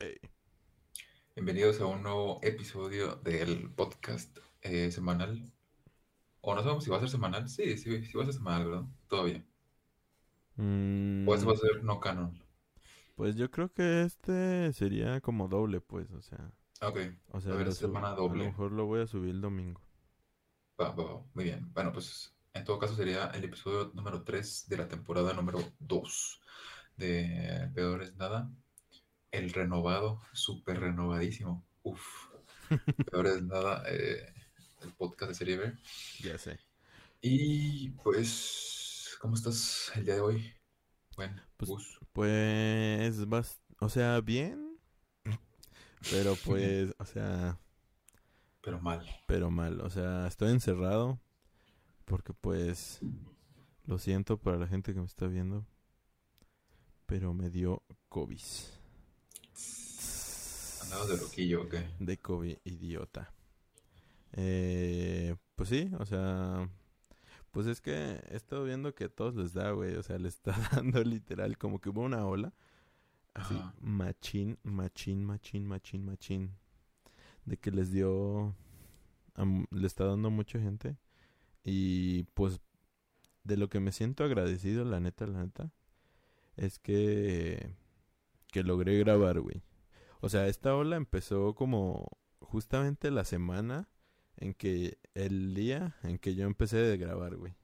Hey. Bienvenidos a un nuevo episodio del podcast eh, semanal. O no sabemos si va a ser semanal. Sí, sí, sí va a ser semanal, ¿verdad? Todavía. O este va a Mm, ser no canon. pues yo creo que este sería como doble, pues, o sea, Ok, o a sea, ver, lo sub- semana a lo doble. mejor lo voy a subir el domingo. Va, va, va, Muy bien. Bueno, pues en todo caso sería el episodio número 3 de la temporada número 2 de Peor es Nada. El renovado, súper renovadísimo. Uf. Peor es Nada, eh, el podcast de Serie B. Ya sé. Y pues, ¿cómo estás el día de hoy? Buen Pues, pues, vas, o sea, bien, pero pues, o sea, Pero mal. pero mal, o sea, estoy encerrado porque pues, lo siento para la gente que me está viendo, pero me dio COVID. De loquillo, ¿o qué? De COVID, idiota. Eh, pues sí, o sea, pues es que he estado viendo que a todos les da, güey, o sea, les está dando literal como que hubo una ola, así, Ajá. machín, machín, machín, machín, machín, de que les dio, a le está dando a mucha gente y pues de lo que me siento agradecido, la neta, la neta, es que, que logré grabar, güey. O sea, esta ola empezó como justamente la semana en que el día en que yo empecé de grabar, güey.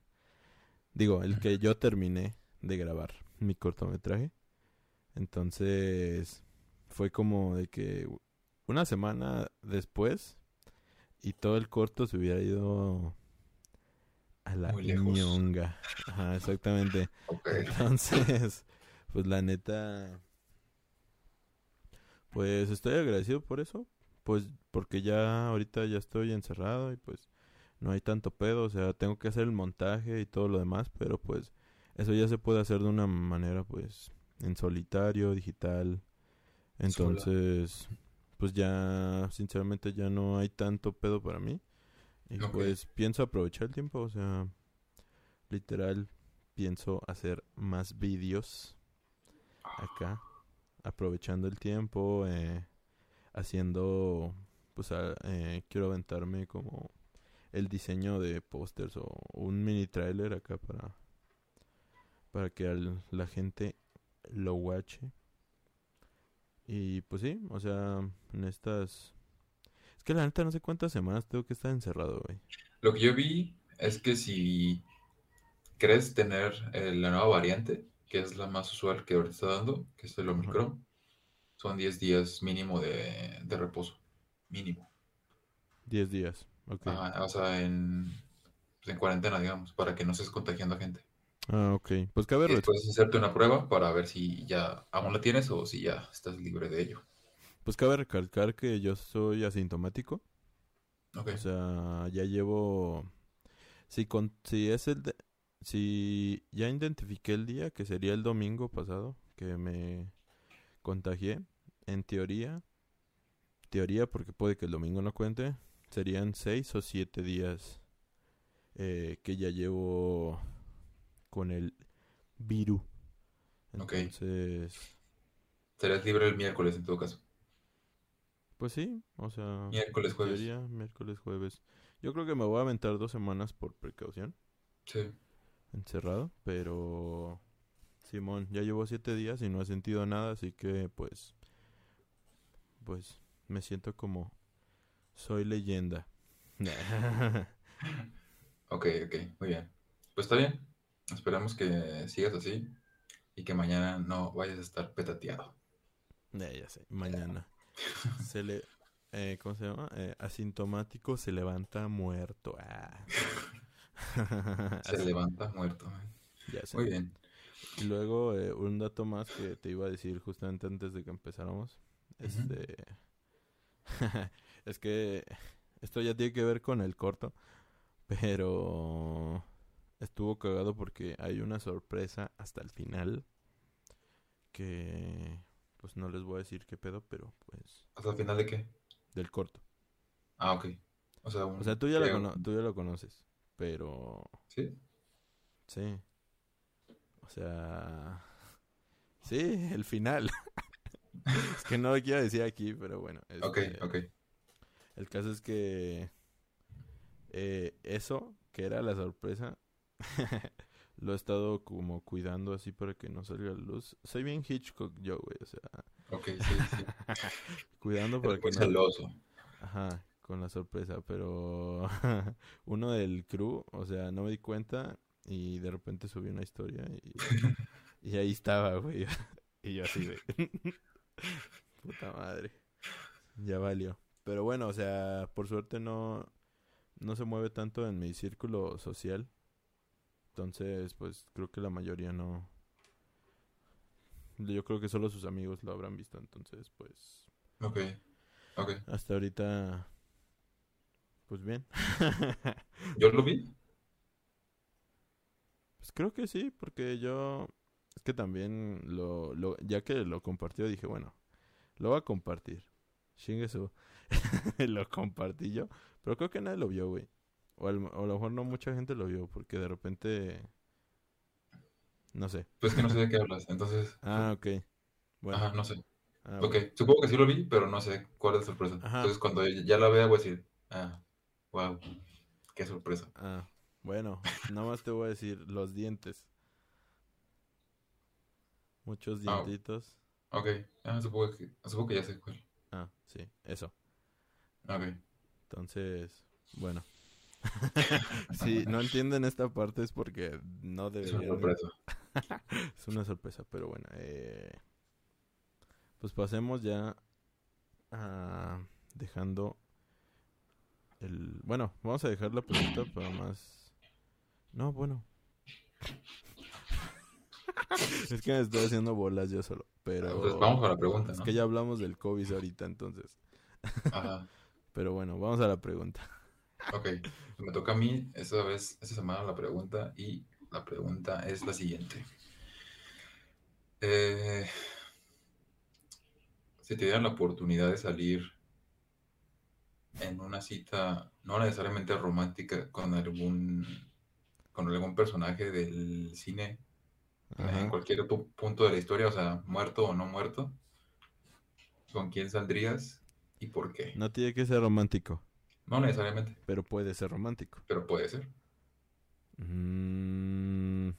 Digo, el que yo terminé de grabar mi cortometraje. Entonces, fue como de que una semana después y todo el corto se hubiera ido a la ñonga. Ajá, exactamente. Ok. Entonces, pues la neta, pues estoy agradecido por eso, pues porque ya ahorita ya estoy encerrado y pues no hay tanto pedo, o sea, tengo que hacer el montaje y todo lo demás, pero pues eso ya se puede hacer de una manera pues en solitario, digital. Entonces, pues ya sinceramente ya no hay tanto pedo para mí. Y pues pienso aprovechar el tiempo, o sea, literal pienso hacer más vídeos acá, aprovechando el tiempo, eh, haciendo, pues eh, quiero aventarme como el diseño de pósters o un mini trailer acá para, para que la gente lo watche. Y pues sí, o sea, en estas... Es que la neta no sé cuántas semanas tengo que estar encerrado, güey. Lo que yo vi es que si crees tener eh, la nueva variante, que es la más usual que ahorita está dando, que es el Omicron, son 10 días mínimo de, de reposo. Mínimo. 10 días, ok. Ajá, o sea, en, pues, en cuarentena, digamos, para que no estés contagiando a gente. Ah, ok. Pues cabe, después hacerte una prueba para ver si ya aún la tienes o si ya estás libre de ello. pues cabe recalcar que yo soy asintomático. Ok. O sea, ya llevo... Si, con... si es el... de- Si ya identifiqué el día, que sería el domingo pasado, que me contagié, en teoría, teoría porque puede que el domingo no cuente, serían seis o siete días eh, que ya llevo con el virus. Entonces, Serás libre el miércoles en todo caso. pues sí, o sea... Miércoles, jueves. teoría, miércoles, jueves. Yo creo que me voy a aventar dos semanas por precaución. Sí. Encerrado, pero Simón, ya llevo siete días y no he sentido nada, así que pues, pues me siento como soy leyenda. Ok, ok, muy bien. Pues está bien. Esperamos que sigas así y que mañana no vayas a estar petateado. Eh, ya sé, mañana se le, eh, ¿cómo se llama? Eh, asintomático se levanta muerto. Ah. Se levanta muerto. ya sé. Muy bien. Y luego eh, un dato más que te iba a decir justamente antes de que empezáramos. Este es que esto ya tiene que ver con el corto, pero estuvo cagado porque hay una sorpresa hasta el final que pues no les voy a decir qué pedo, pero pues ¿Hasta el final de qué? del corto. Ah, ok. O sea, un... O sea, tú ya lo tú ya lo conoces, pero ¿Sí? sí. O sea, sí, el final. es que no lo quiero decir aquí, pero bueno. Ok, este, ok. El caso es que eh, eso, que era la sorpresa, lo he estado como cuidando así para que no salga la luz. Soy bien Hitchcock yo, güey, o sea, Ok, sí, sí. cuidando para que no... celoso. Ajá, con la sorpresa, pero uno del crew, o sea, no me di cuenta y de repente subí una historia y, y ahí estaba, güey. Y yo así, güey. Puta madre. Ya valió. Pero bueno, o sea, por suerte no, no se mueve tanto en mi círculo social. Entonces, pues creo que la mayoría no. Yo creo que solo sus amigos lo habrán visto. Entonces, pues Ok, ok. hasta ahorita, pues bien. ¿Yo lo vi? Pues creo que sí, porque yo es que también lo, lo ya que lo compartió dije, bueno, lo voy a compartir. Chingue su. lo compartí yo, pero creo que nadie lo vio, güey. O, al- o a lo mejor no mucha gente lo vio porque de repente no sé. Pues que no sé de qué hablas, entonces... Ah, ok. Bueno. Ajá, no sé. ah, Ok, bueno. supongo que sí lo vi, pero no sé cuál es la sorpresa. Ajá. Entonces cuando ya la vea voy a decir, ah, wow, qué sorpresa. Ah, bueno, nada más te voy a decir los dientes. Muchos Ah. dientitos. Ok, ah, supongo que, supongo que ya sé cuál. Ah, sí, eso. Ok, Entonces, bueno. si no entienden esta parte es porque no es una deberían. sorpresa. Es una sorpresa, pero bueno. eh, pues pasemos ya a dejando el... Bueno, vamos a dejar la pregunta para más... No, bueno. es que me estoy haciendo bolas yo solo, pero... Entonces vamos a la pregunta, Es ¿no? que ya hablamos del COVID ahorita, entonces. Ajá, Pero bueno, vamos a la pregunta. ok. Me toca a mí esta vez, esta semana la pregunta y la pregunta es la siguiente. Eh, si te dieran la oportunidad de salir en una cita, no necesariamente romántica, con algún, con algún personaje del cine, en cualquier pu- punto de la historia, o sea, muerto o no muerto, ¿con quién saldrías y por qué? No tiene que ser romántico, No necesariamente, pero puede ser romántico. pero puede ser. Mm,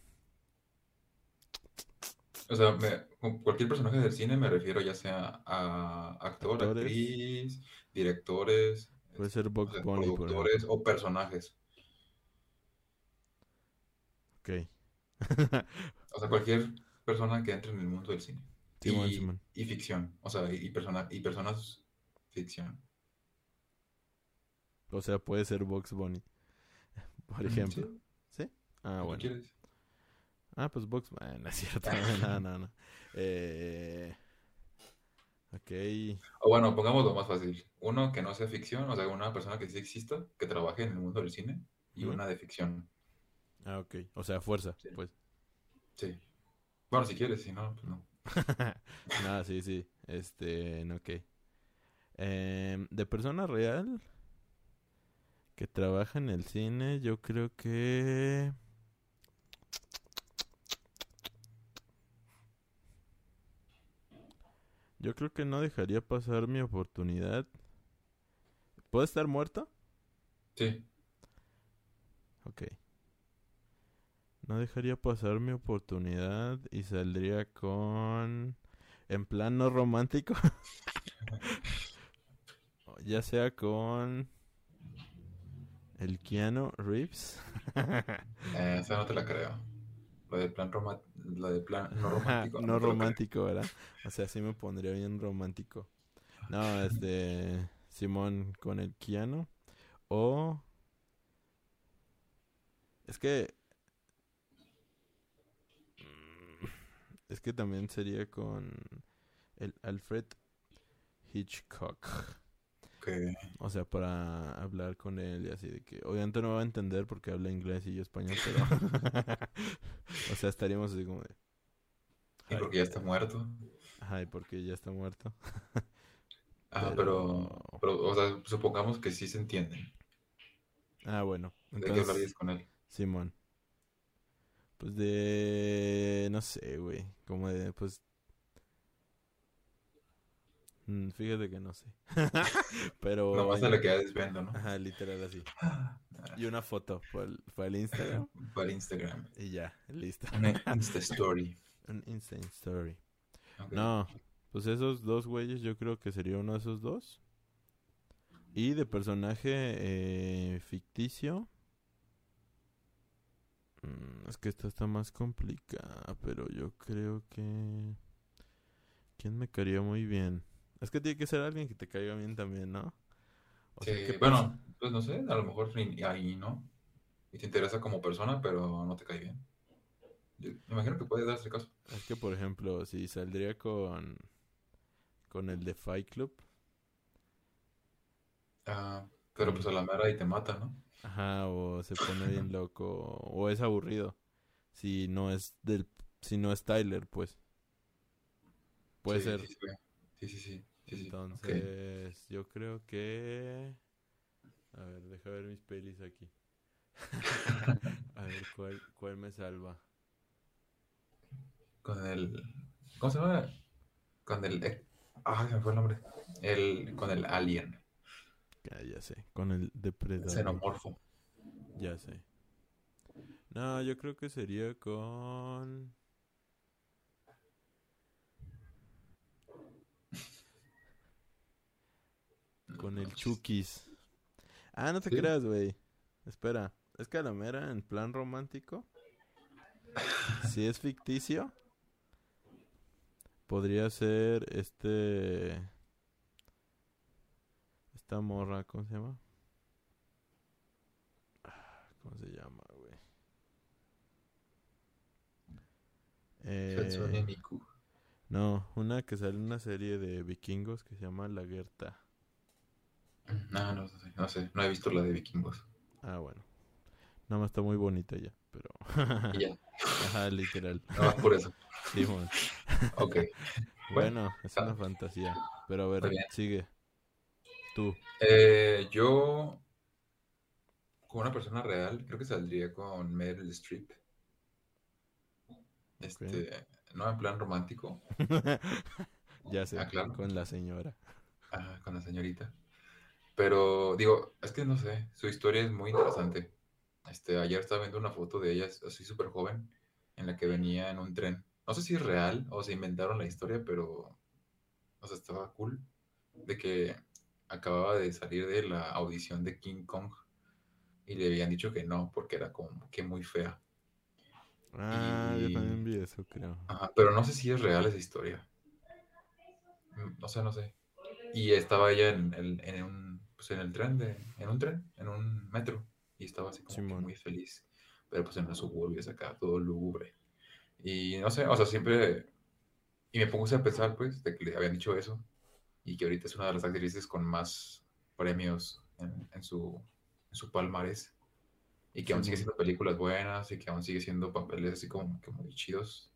O sea, me- con cualquier personaje del cine me refiero ya sea a actor, Actores. actriz, directores, puede ser o Bugs sea, Bunny, por productores o personajes. Ok. O sea, cualquier persona que entre en el mundo del cine. Y, y ficción. O sea, y, persona, y personas ficción. O sea, puede ser Bugs Bunny, por ejemplo. Sí, ¿Sí? Ah, ¿tú bueno. quieres? Ah, pues Bugs Bunny, no es cierto. No, no, no. Eh... Ok. O bueno, pongámoslo más fácil. Uno que no sea ficción, o sea, una persona que sí exista, que trabaje en el mundo del cine, y una de ficción. Ah, ok. O sea, fuerza, Sí. pues. Sí. Bueno, si quieres, si no, pues no. no, sí, sí. Este, no, ok. Em, de persona real que trabaja en el cine, yo creo que... Yo creo que no dejaría pasar mi oportunidad. ¿Puedo estar muerto? Sí. Ok. No dejaría pasar mi oportunidad y saldría con... En plan no romántico. ya sea con... El Keanu Reeves. Eh, esa no te la creo. Lo de plan, roma- lo de plan no romántico. no romántico, ¿verdad? O sea, sí me pondría bien romántico. No, este... Simón con el Keanu. O... Es que... mm, Es que también sería con el Alfred Hitchcock. O sea, para hablar con él y así de que... Obviamente no va a entender porque habla inglés y yo español, pero... o sea, estaríamos así como de... y porque ya está muerto. Ay, porque ya está muerto. Ah, Pero- pero, pero, o sea, supongamos que sí se entienden. Ah, bueno. ¿De qué Entonces, hablarías con él? Simón. Pues de... No sé, güey. Como de... Pues... Mm, Fíjate que no sé. Pero. Nomás te la quedas desviando, ¿no? Ajá, literal así. Y una foto fue el, fue el Instagram. Para Instagram. Y ya, listo. Una Insta Story. Un Instant Story. No, pues esos dos güeyes yo creo que sería uno de esos dos. Y de personaje eh, ficticio. mm, Es que esta está más complicada, pero yo creo que... ¿Quién me caería muy bien? Es que tiene que ser alguien que te caiga bien también, ¿no? O Sí, ¿qué bueno, pues no sé, a lo mejor ahí no. Y te interesa como persona, pero no te cae bien. Yo me imagino que puede darse caso. Es que, por ejemplo, si saldría con... Con el de Fight Club. Ah, pero pues a la mera y te mata, ¿no? Ajá, o se pone bien loco, o es aburrido. Si no es del, si no es Tyler, pues. Puede Sí, ser. Sí, sí, sí, sí, sí. Entonces, yo creo que... A ver, deja ver mis pelis aquí. A ver, ¿cuál, cuál me salva? Con el... ¿Cómo se llama? Con el... Ah, se me fue el nombre. El... Con el alien. Ya, ya sé, con el depredador. Xenomorfo. Ya sé. No, yo creo que sería con... Con el Chukis. Ah, no te Sí. creas, güey. Espera, es que a la mera en plan romántico, si es ficticio, podría ser este... Esta morra, ¿cómo se llama? ¿Cómo se llama, güey? Eh, no, una que sale en una serie de vikingos que se llama La Gerta. No, no, sé, no sé. No he visto la de vikingos. Ah, bueno. Nada más está muy bonita ya, pero... Ya. Ajá, literal. Más por eso. Simón. Ok. Bueno, es ah. una fantasía. Pero a ver, sigue. Tú. Eh, yo, con una persona real, creo que saldría con Meryl Streep. Este, no en plan romántico, ya sé, Ah, claro. con la señora. ah, con la señorita. Pero digo, es que no sé, su historia es muy interesante. Este, ayer estaba viendo una foto de ella, así súper joven, en la que venía en un tren. No sé si es real o se inventaron la historia, pero, o sea, estaba cool. De que acababa de salir de la audición de King Kong y le habían dicho que no, porque era como que muy fea. Ah, yo también vi eso, creo. Ajá, pero no sé si es real esa historia. Mm, No sé, no sé. Y estaba ella en el, en un, pues en el tren de, en un tren, en un metro, y estaba así como que muy feliz. Pero pues en los suburbios acá, todo lúgubre. Y no sé, o sea, siempre, y me pongo a pensar pues, de que le habían dicho eso, y que ahorita es una de las actrices con más premios en, en su, en su palmarés, y que aún sigue haciendo películas buenas, y que aún sigue haciendo papeles así como que muy chidos.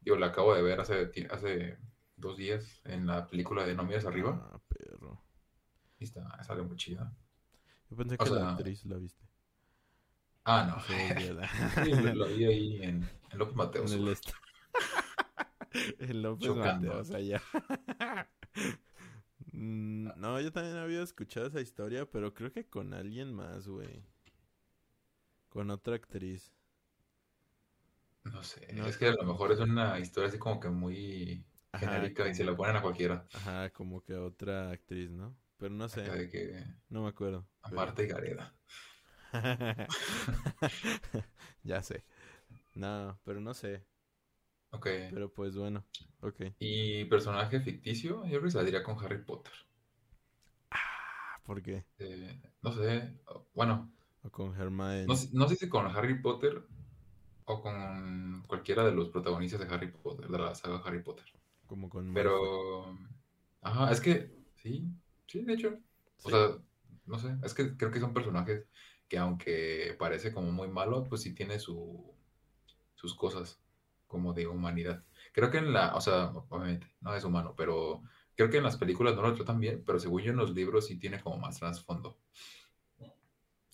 Digo, la acabo de ver hace, hace dos días en la película de No mires arriba, Ah, perro. Está, sale muy chida. Yo pensé O que la sea- actriz la viste. Ah, no. Sí, la- lo, vi ahí en, en López Mateos. En el este. El López Chocando. Mateos allá. Mm, No, yo también había escuchado esa historia, pero creo que con alguien más, güey. Con otra actriz. No sé, No, es que a lo mejor es una historia así como que muy Ajá, genérica y se la ponen a cualquiera. Ajá, como que otra actriz, ¿no? Pero no sé, Acá de que no me acuerdo. a pero- Marta y Gareda. ya sé. No, pero no sé. Ok. Pero pues bueno, ok. Y personaje ficticio, yo creo que saldría con Harry Potter. Ah, ¿por qué? Eh, no sé, bueno, O con Hermione. no, sé- no sé si con Harry Potter o con cualquiera de los protagonistas de Harry Potter, de la saga Harry Potter. Como con. Pero, ajá, es que, sí, sí, de hecho, Sí. o sea, no sé, es que creo que son personajes que aunque parece como muy malo, pues sí tiene su, sus cosas como de humanidad. Creo que en la, o sea, obviamente no es humano, pero creo que en las películas no lo tratan bien, pero según yo en los libros sí tiene como más trasfondo.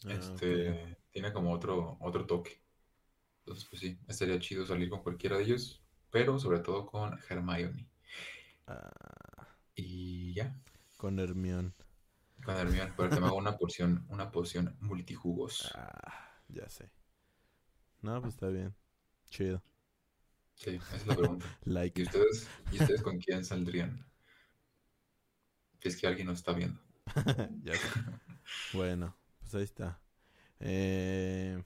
Ah, Este, tiene como otro, otro toque. Entonces, pues sí, estaría chido salir con cualquiera de ellos, pero sobre todo con Hermione. Ah, Y Con Hermión. Con Hermión, para que me haga una porción, una poción multijugos. Ah, ya sé. No, pues está bien. Chido. Sí, esa es la pregunta. ¿Y Like. ustedes, ¿Y ustedes con quién saldrían? Es que alguien nos está viendo. Ya sé. Bueno, pues ahí está. Eh,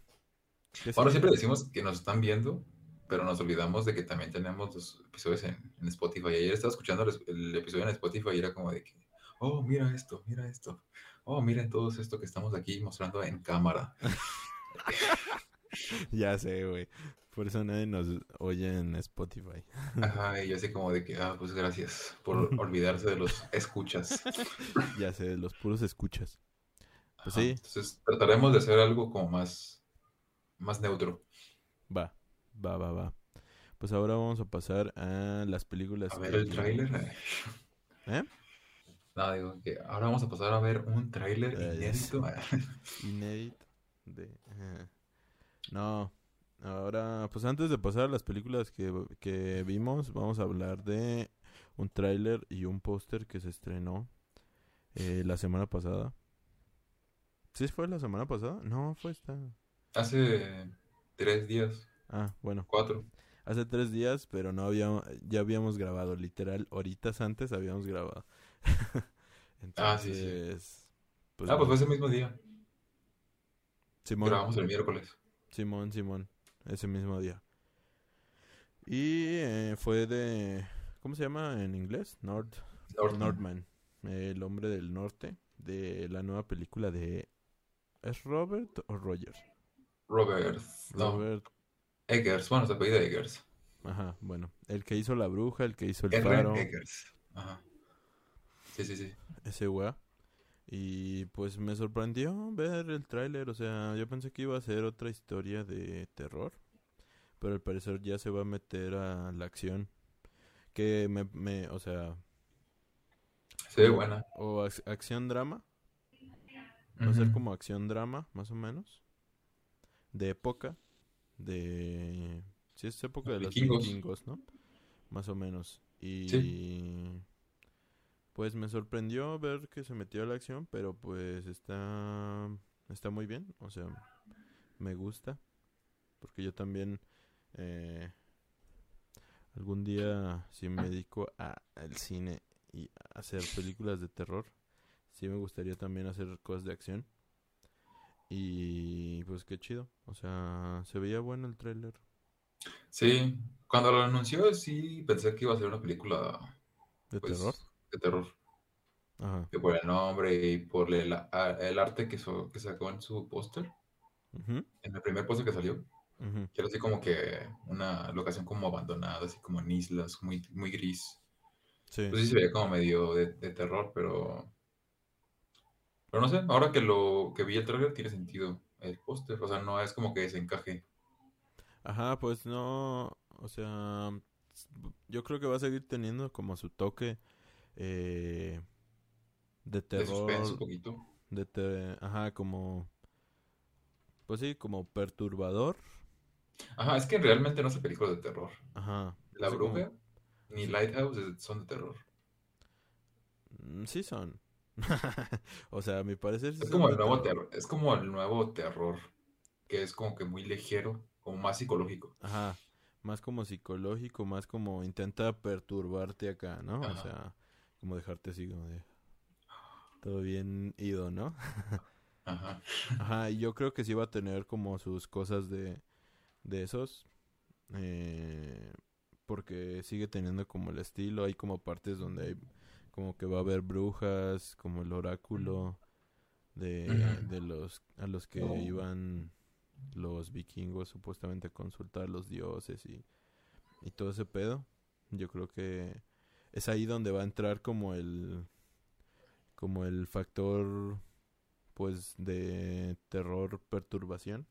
¿qué Ahora siempre decimos que nos están viendo, pero nos olvidamos de que también tenemos los episodios en, en Spotify. Ayer estaba escuchando el, el episodio en Spotify y era como de que, oh, mira esto, mira esto. Oh, miren todo esto que estamos aquí mostrando en cámara. Ya sé, güey. Por eso nadie nos oye en Spotify. Ajá, y yo así como de que, ah, pues gracias por olvidarse de los escuchas. Ya sé, los puros escuchas. Pues Ajá, sí, Entonces trataremos de hacer algo como más, más neutro. va, va, va, va. Pues ahora vamos a pasar a las películas A ver el tráiler. ¿Eh? No, digo que ahora vamos a pasar a ver un tráiler sé. inédito. Inédito de... eh, No, ahora, pues antes de pasar a las películas que, que vimos, vamos a hablar de un tráiler y un póster que se estrenó eh, la semana pasada. ¿Sí fue la semana pasada? No, fue esta. Hace tres días, Ah, bueno, cuatro. hace tres días, pero no habíamos, ya habíamos grabado, literal, horitas antes habíamos grabado. Ah, sí, sí. Entonces, pues ah, pues fue ese mismo día. Simón. Grabamos el miércoles. Simón, Simón, ese mismo día. Y eh, fue de, ¿cómo se llama en inglés? Nord, Northman. Nordman, el hombre del norte, de la nueva película de, ¿es Robert o Roger? Robert. No, Robert, Eggers. Bueno, se apellida Eggers. ajá, bueno, el que hizo La Bruja, el que hizo El. Faro, Eggers. Ajá. Sí, sí, sí. ese weá. Y pues me sorprendió ver el tráiler, o sea, yo pensé que iba a ser otra historia de terror, pero al parecer ya se va a meter a la acción. Que me, me o sea, Se ve buena. o ac- acción drama, va a ser como acción drama, más o menos, de época, de... Sí, es época de los vikingos, ¿no? Más o menos. Y... Sí. Pues me sorprendió ver que se metió a la acción, pero pues está... Está muy bien, o sea, me gusta. Porque yo también... eh, algún día, si me dedico a, al cine y a hacer películas de terror, sí me gustaría también hacer cosas de acción. Y pues qué chido. O sea, se veía bueno el tráiler. Sí, cuando lo anunció, sí pensé que iba a ser una película, ¿De pues, terror? De terror. Ajá. Que por el nombre y por el, arte que, so- que sacó en su póster, en el primer póster que salió, que era así como que una locación como abandonada, así como en islas, muy, muy gris. Sí. Pues sí se veía como medio de, de terror, pero... Pero no sé, ahora que lo que vi el trailer tiene sentido el póster, o sea, no es como que desencaje. Ajá, pues no, o sea, yo creo que va a seguir teniendo como su toque eh, de De suspenso un terror, poquito. de te- ajá, como, pues sí, como perturbador, Ajá, es que realmente no es película de terror. ajá, La así como- Bruja ni Lighthouse son de terror. Mm, sí son, o sea, a mi parecer sí Es son como de el nuevo terror. terror, es como el nuevo terror, que es como que muy ligero, como más psicológico. Ajá, más como psicológico, más como intenta perturbarte acá, ¿no? O sea, como dejarte así como de todo bien ido, ¿no? Ajá. Ajá, y yo creo que sí va a tener como sus cosas de, de esos. eh, porque sigue teniendo como el estilo. Hay como partes donde hay como que va a haber brujas, como el oráculo de, de los a los que iban los vikingos supuestamente a consultar a los dioses y, y todo ese pedo. Yo creo que es ahí donde va a entrar como el como el factor pues de terror perturbación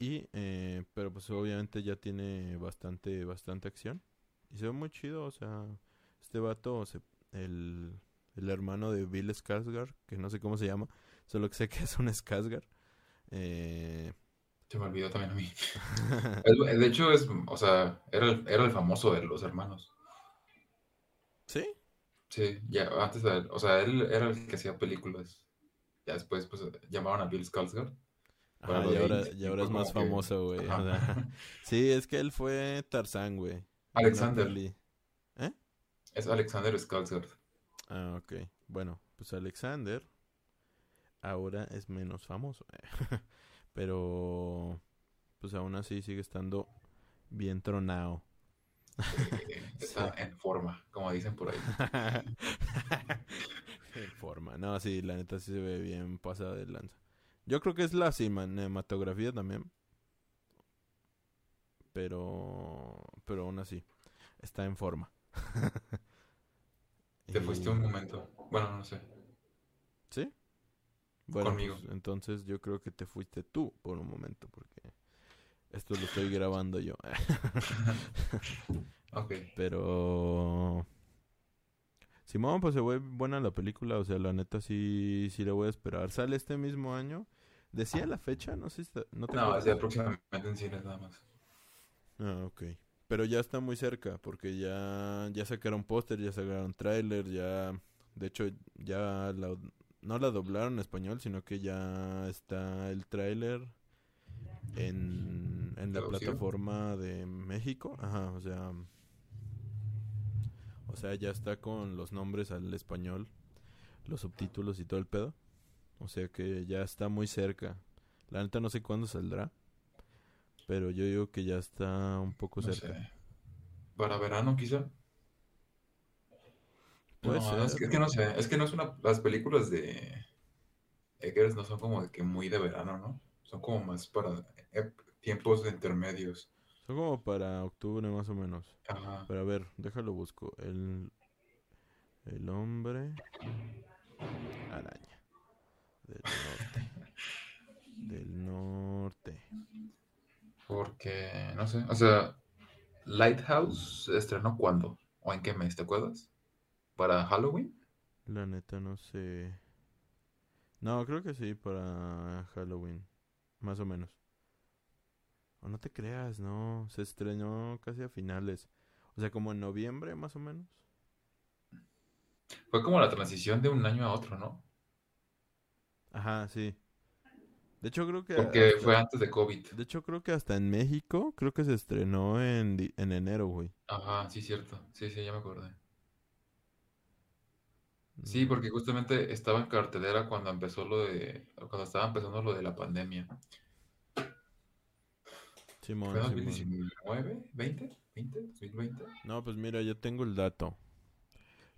y eh, pero pues obviamente ya tiene bastante bastante acción y se ve muy chido o sea este vato el, el hermano de Bill Skarsgård que no sé cómo se llama solo que sé que es un Skarsgård eh, Se me olvidó también a mí. De hecho, es, o sea, era era el famoso de los hermanos. Sí Sí, ya antes, de- o sea, él era el que hacía películas. Ya después, pues, llamaron a Bill Skarsgård. Ajá, y ahora, y es más como que- famoso, güey. o Ajá. sea, sí, es que él fue Tarzán, güey. Alexander. peli. Es Alexander Skarsgård. Ah, ok. Bueno, pues Alexander ahora es menos famoso. Pero, pues aún así sigue estando bien tronado. Está en forma, como dicen por ahí. En forma. No, sí, la neta sí se ve bien pasada de lanza. Yo creo que es la cinematografía también. Pero, pero aún así, está en forma. Te fuiste un momento. Bueno, no sé. ¿Sí? Bueno, Conmigo. pues, entonces yo creo que te fuiste tú por un momento, porque esto lo estoy grabando yo. Ok. Pero... Simón, pues se ve buena la película, o sea, la neta sí, sí la voy a esperar. Sale este mismo año. ¿Decía la fecha? No sé si está- no No, es de próximamente en cines nada más. Ah, ok. Pero ya está muy cerca, porque ya, ya sacaron póster, ya sacaron tráiler, ya... De hecho, ya la, no la doblaron en español, sino que ya está el tráiler en, en la plataforma de México. Ajá, o sea... O sea, ya está con los nombres al español, los subtítulos y todo el pedo. O sea que ya está muy cerca. La neta no sé cuándo saldrá. Pero yo digo que ya está un poco No cerca. sé. Para verano, quizá. Puede no, es, que, es que no sé. Es que no es una. Las películas de Eggers no son como de que muy de verano, ¿no? Son como más para tiempos intermedios. Son como para octubre más o menos. Ajá. Pero a ver, déjalo busco. El, el hombre araña. Del norte. Del norte. Porque, no sé. O sea, Lighthouse se estrenó cuándo? ¿O en qué mes? ¿Te acuerdas? ¿Para Halloween? La neta no sé. No, creo que sí, para Halloween. Más o menos. O no te creas, no. Se estrenó casi a finales. O sea, como en noviembre, más o menos. Fue como la transición de un año a otro, ¿no? Ajá, sí. De hecho, creo que Porque hasta- fue antes de COVID. De hecho, creo que hasta en México, creo que se estrenó en, en enero, güey. Ajá, sí, cierto. Sí, sí, ya me acordé. Sí, porque justamente estaba en cartelera cuando empezó lo de, cuando estaba empezando lo de la pandemia. Simón, ¿Fue Simón. 2019? ¿20? ¿20? ¿2020? No, pues mira, yo tengo el dato.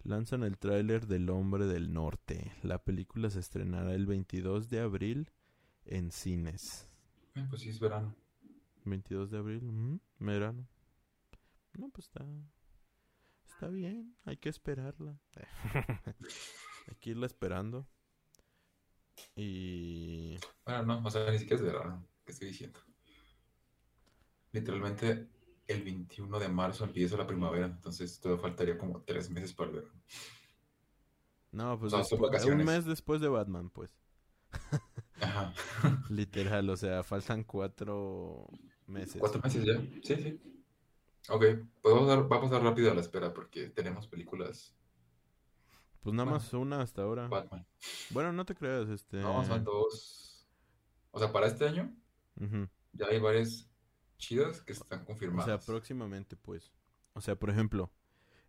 Lanzan el tráiler del Hombre del Norte. La película se estrenará el 22 de abril en cines. Eh, pues sí, es verano. 22 de abril, ujú, verano. No, pues está. Está bien, hay que esperarla. hay que irla esperando. Y. Bueno, no, o sea, ni siquiera es verano. ¿Qué estoy diciendo? Literalmente el 21 de marzo empieza la primavera, entonces todavía faltaría como tres meses para el verano. No, pues O sea, un mes después de Batman, pues. Ajá. Literal, o sea, faltan cuatro meses. ¿Cuatro meses ya? Sí, sí. Ok, pues vamos a, dar- va a pasar rápido a la espera porque tenemos películas Pues nada Bueno. más una hasta ahora. Batman. Bueno, no te creas, este. No, son dos. O sea, para este año ya hay varias chidas que están O sea, confirmadas. próximamente, pues. O sea, por ejemplo,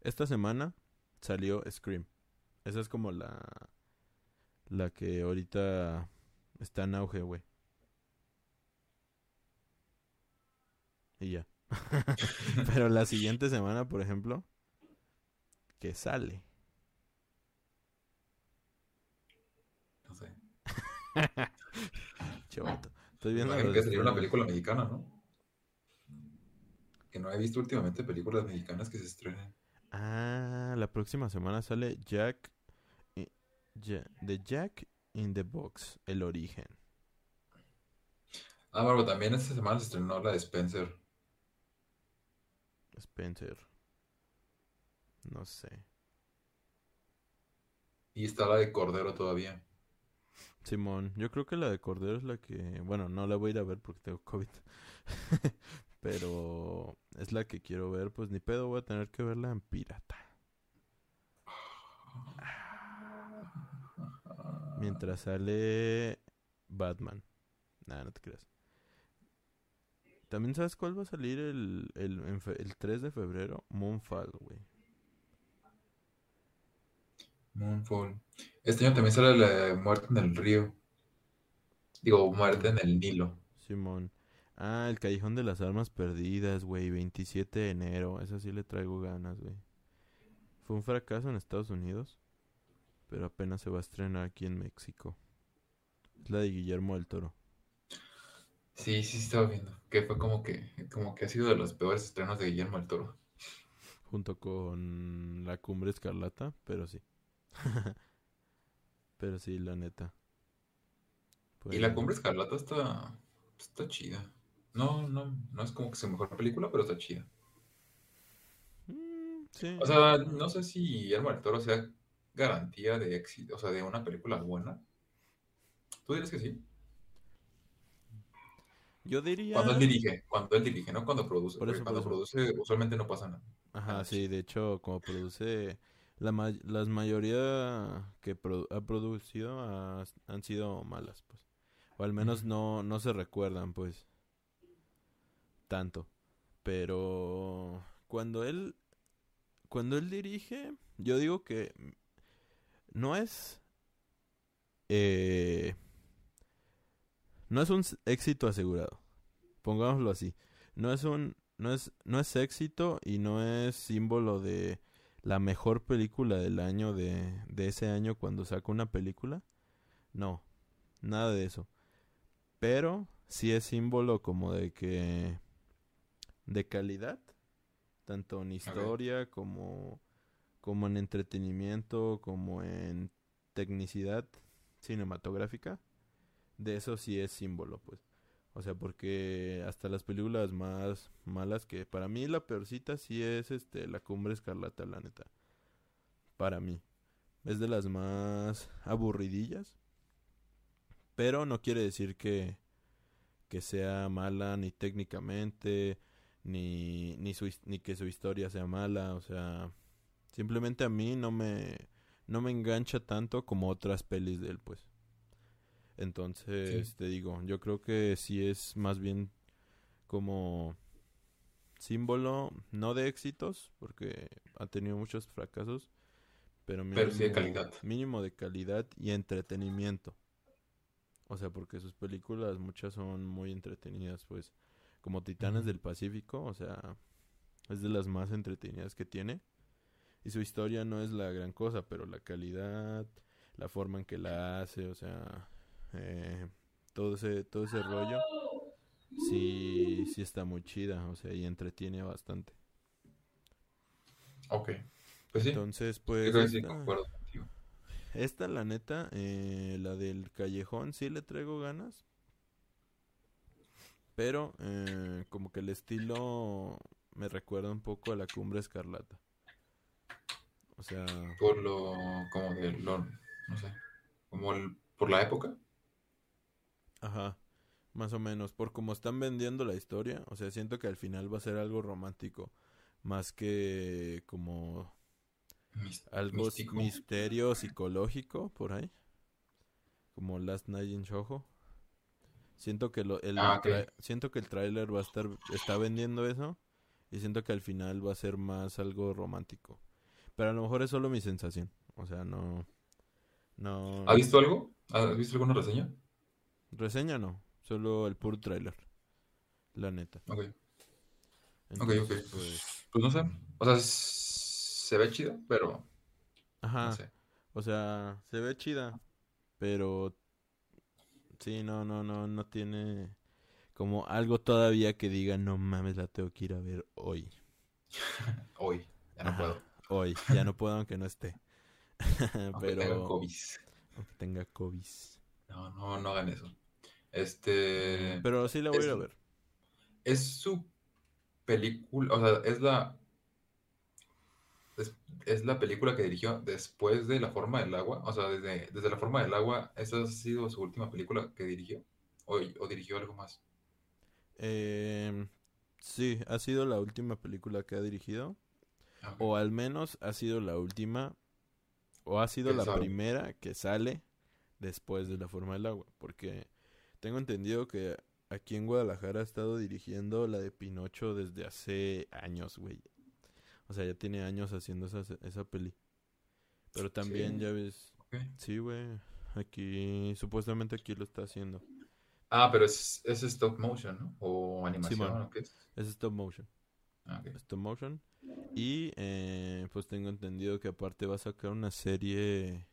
esta semana salió Scream. Esa es como la. La que ahorita está en auge, güey. Y ya. Pero la siguiente semana, por ejemplo, que sale. No sé. Chavato. Estoy viendo imagino que sería una película mexicana, ¿no? Que no he visto últimamente películas mexicanas que se estrenen. Ah, la próxima semana sale Jack. The Jack in the Box, el origen. Ah, bueno, también esta semana se estrenó la de Spencer. Spencer. No sé. Y está la de Cordero todavía. Simón, yo creo que la de Cordero es la que, bueno, no la voy a ir a ver porque tengo COVID. Pero es la que quiero ver, pues ni pedo voy a tener que verla en pirata. Mientras sale Batman. Nada, no te creas. También sabes cuál va a salir el, el, en fe- el 3 de febrero? Moonfall, güey. Moonfall. Este año también sale la Muerte en el Río. Digo, Muerte en el Nilo. Simón. Ah, el Callejón de las Armas Perdidas, güey. 27 de enero. Esa sí le traigo ganas, güey. Fue un fracaso en Estados Unidos. Pero apenas se va a estrenar aquí en México. Es la de Guillermo del Toro. Sí, sí, estaba viendo. Que fue como que, como que ha sido de los peores estrenos de Guillermo del Toro. Junto con La Cumbre Escarlata. Pero sí. pero sí, la neta. Y la Cumbre Escarlata está, está chida. No, no, no es como que su mejor película, pero está chida. mm, sí. O sea, no sé si Guillermo del Toro sea garantía de éxito, o sea, de una película buena. ¿Tú dirías que sí? Yo diría... Cuando él dirige, cuando él dirige, no cuando produce. Por por cuando eso. produce, usualmente no pasa nada. Ajá, sí, de hecho, como produce, la las mayoría que produ- ha producido ha- han sido malas, pues. O al menos no, no se recuerdan, pues, tanto. Pero cuando él, cuando él dirige, yo digo que no es, eh, no es un éxito asegurado. Pongámoslo así. No es un no es no es éxito y no es símbolo de la mejor película del año de, de ese año cuando saca una película. No, nada de eso. Pero sí es símbolo como de que de calidad, tanto en historia como como en entretenimiento, como en tecnicidad cinematográfica. De eso sí es símbolo, pues. O sea, porque hasta las películas más malas que para mí la peorcita sí es este La Cumbre Escarlata, la neta. Para mí. Es de las más aburridillas. Pero no quiere decir que que sea mala ni técnicamente ni ni su ni que su historia sea mala, o sea, simplemente a mí no me no me engancha tanto como otras pelis de él, pues. Entonces, Sí. te digo, yo creo que sí es más bien como símbolo, no de éxitos, porque ha tenido muchos fracasos, pero mínimo, Pero sí de calidad. mínimo de calidad y entretenimiento. O sea, porque sus películas muchas son muy entretenidas, pues, como Titanes del Pacífico, o sea, es de las más entretenidas que tiene. Y su historia no es la gran cosa, pero la calidad, la forma en que la hace, o sea, eh, todo ese todo ese rollo sí sí está muy chida, o sea, y entretiene bastante. Ok. Pues sí, Entonces, pues creo que sí esta, concuerdo contigo. esta, la neta, eh, la del callejón sí le traigo ganas. Pero eh, como que el estilo me recuerda un poco a la cumbre escarlata. O sea, Por lo, como de lo, no sé, como el, por la época. Ajá, más o menos, por cómo están vendiendo la historia, o sea, siento que al final va a ser algo romántico, más que como mis- algo místico. misterio psicológico por ahí, como Last Night in Soho. Siento que lo, el Ah, siento que el tráiler va a estar está vendiendo eso y siento que al final va a ser más algo romántico. Pero a lo mejor es solo mi sensación, o sea, no no ¿Has visto algo? ¿Has visto alguna reseña? Reseña no, solo el puro tráiler. La neta. Ok, ok, Entonces, ok. pues, Pues no sé. O sea, se ve chido, pero ajá, no sé. o sea, se ve chida, pero sí, no, no, no, no tiene como algo todavía que diga, no mames, la tengo que ir a ver hoy. Hoy, ya no Ajá, puedo. Hoy, ya no puedo aunque no esté. Aunque tenga Pero, COVID. aunque tenga COVID. No, no, no hagan eso. Este. Pero sí la voy a ir a ver. Es su película, o sea, es la. Es, es la película que dirigió después de La Forma del Agua. O sea, desde, desde La Forma del Agua, ¿esa ha sido su última película que dirigió? ¿O, o dirigió algo más? Em, sí, ha sido la última película que ha dirigido. Ah. O al menos ha sido la última. O ha sido la primera que sale después de La Forma del Agua, porque tengo entendido que aquí en Guadalajara ha estado dirigiendo la de Pinocho desde hace años, güey. O sea, ya tiene años haciendo esa, esa peli. Pero también ya ves... Sí, güey. Aquí, supuestamente aquí lo está haciendo. Ah, pero es, es stop motion, ¿no? O animación, ¿o qué es? Es stop motion. Ah, Stop motion. Y eh, pues tengo entendido que aparte va a sacar una serie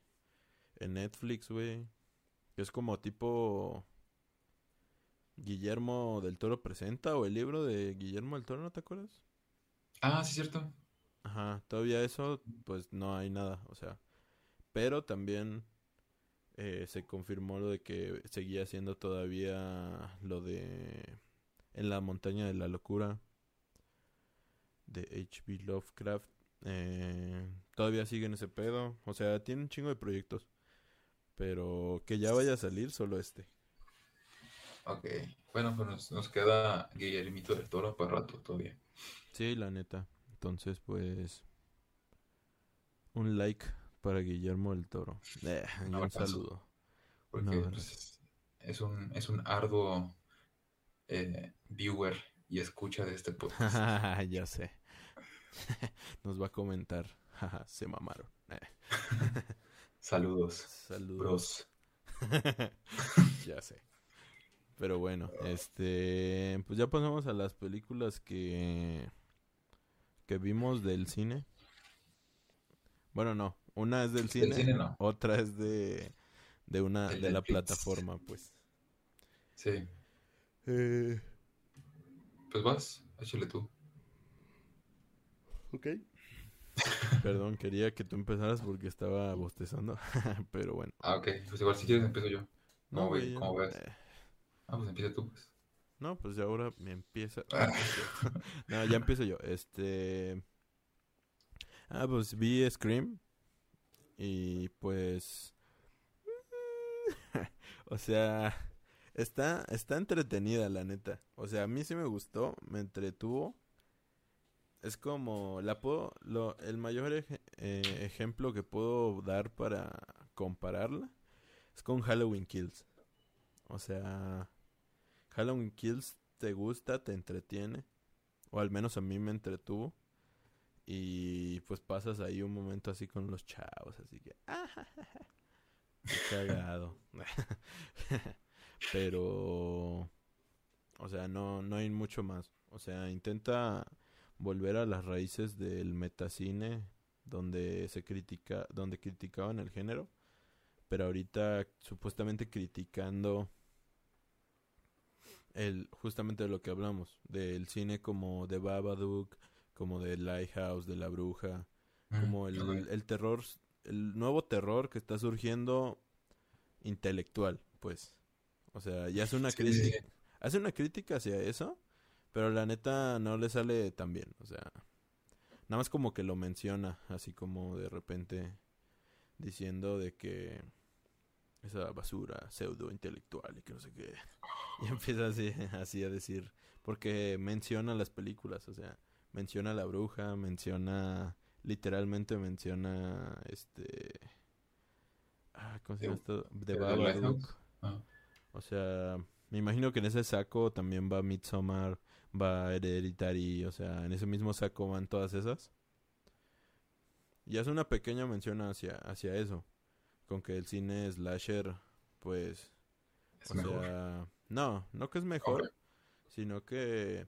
en Netflix, güey. Que es como tipo Guillermo del Toro presenta o el libro de Guillermo del Toro, ¿no te acuerdas? Ah, sí, cierto. Ajá, todavía eso, pues no hay nada, o sea. Pero también eh, se confirmó lo de que seguía siendo todavía lo de En la montaña de la locura de H.P. Lovecraft. Eh, todavía siguen ese pedo, o sea, tiene un chingo de proyectos. Pero que ya vaya a salir solo este. Ok, bueno, pues nos, queda Guillermito del Toro para rato todavía. Sí, la neta. Entonces, pues, un like para Guillermo del Toro. Eh, un, saludo. Porque pues, es, un, es un arduo eh, viewer y escucha de este podcast. ya sé. Nos va a comentar. Se mamaron. Eh. Saludos. Saludos. ya sé. Pero bueno, este, pues ya pasamos a las películas que que vimos del cine. Bueno, no, una es del cine, otra es de de una de la plataforma, pues. Sí. Eh... Pues vas, échale tú. Ok. Perdón, quería que tú empezaras porque estaba bostezando, pero bueno. Ah, ok. Pues igual si quieres empiezo yo. No, güey, ¿cómo ves? Eh. Ah, pues empieza tú, pues. No, pues ya ahora me empieza. Ah. no, ya empiezo yo. Este. Ah, pues vi Scream. Y pues. o sea. Está, está entretenida, la neta. O sea, a mí sí me gustó, me entretuvo. Es como, la puedo, lo, el mayor eh, ejemplo que puedo dar para compararla es con Halloween Kills. O sea, Halloween Kills te gusta, te entretiene. O al menos a mí me entretuvo. Y pues pasas ahí un momento así con los chavos, así que... Ah, cagado. Pero... O sea, no, no hay mucho más. O sea, intenta volver a las raíces del metacine donde se critica, donde criticaban el género, pero ahorita supuestamente criticando el justamente de lo que hablamos, del cine como de Babadook, como de Lighthouse, de La Bruja, mm, como el, el terror, el nuevo terror que está surgiendo intelectual, pues. O sea, ya hace una crítica, hace una crítica hacia eso, pero la neta no le sale tan bien, o sea, nada más como que lo menciona, así como de repente diciendo de que esa basura pseudo intelectual y que no sé qué. Y empieza así, así a decir, porque menciona las películas, o sea, menciona la bruja, menciona, literalmente menciona, este, ah, ¿cómo se llama esto? De Babadook. Ah. O sea, me imagino que en ese saco también va Midsommar, va Hereditary, o sea, en ese mismo saco van todas esas. Y hace una pequeña mención hacia, hacia eso con que el cine slasher, pues, o sea, no, no que es mejor, sino que,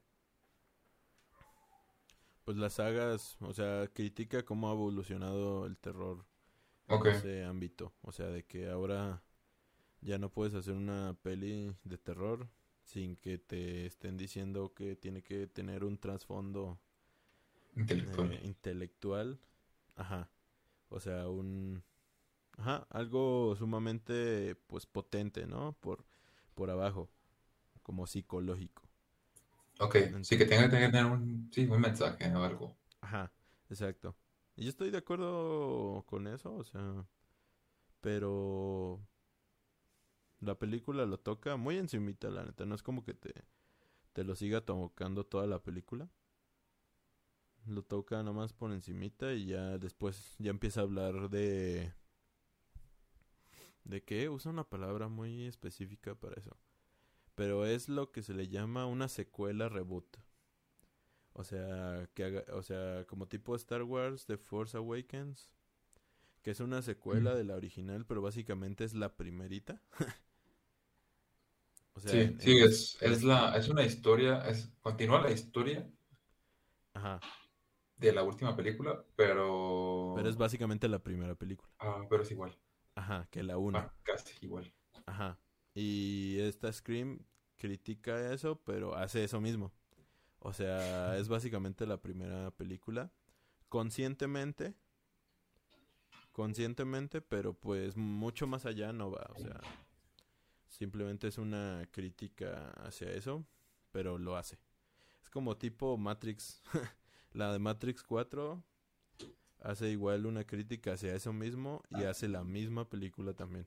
pues las sagas, o sea, critica cómo ha evolucionado el terror en ese ámbito, o sea, de que ahora ya no puedes hacer una peli de terror sin que te estén diciendo que tiene que tener un trasfondo intelectual. Eh, intelectual. Ajá. O sea, un Ajá, algo sumamente pues potente, ¿no? Por, por abajo, como psicológico. Ok, sí que tenga que tener un, sí, un mensaje o algo. Ajá, exacto. Y yo estoy de acuerdo con eso, o sea, pero la película lo toca muy encimita, la neta, no es como que te, te lo siga tocando toda la película. Lo toca nomás por encimita y ya después ya empieza a hablar de ¿De qué? Usa una palabra muy específica para eso. Pero es lo que se le llama una secuela reboot. O sea, que haga, o sea, como tipo Star Wars The Force Awakens, que es una secuela Mm. de la original, pero básicamente es la primerita. o sea, Sí, en- sí, en- es, es la, es una historia, es, continúa la historia Ajá, de la última película, pero, pero es básicamente la primera película. ah, pero es igual, Ajá, que la una. ah, casi igual. Ajá. Y esta Scream critica eso, pero hace eso mismo. O sea, es básicamente la primera película. Conscientemente. Conscientemente, pero pues mucho más allá no va. O sea, simplemente es una crítica hacia eso, pero lo hace. Es como tipo Matrix. la de Matrix 4 hace igual una crítica hacia eso mismo y hace la misma película también.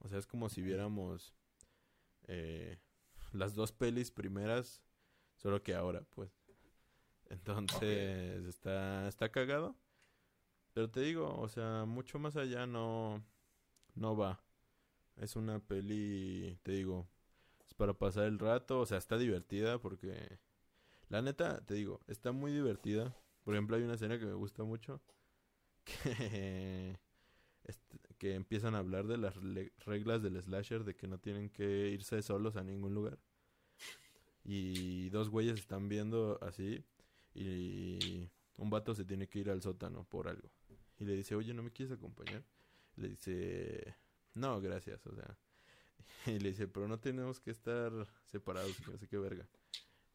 O sea, es como si viéramos eh, las dos pelis primeras, solo que ahora, pues. Entonces, está, está cagado. Pero te digo, o sea, mucho más allá no, no va. Es una peli, te digo, es para pasar el rato, o sea, está divertida porque, la neta, te digo, está muy divertida. Por ejemplo, hay una escena que me gusta mucho, que, este, que empiezan a hablar de las reglas del slasher, de que no tienen que irse solos a ningún lugar. Y dos güeyes están viendo así, y un vato se tiene que ir al sótano por algo. Y le dice, oye, ¿no me quieres acompañar? Le dice, no, gracias, o sea. Y le dice, pero no tenemos que estar separados, no sé qué verga.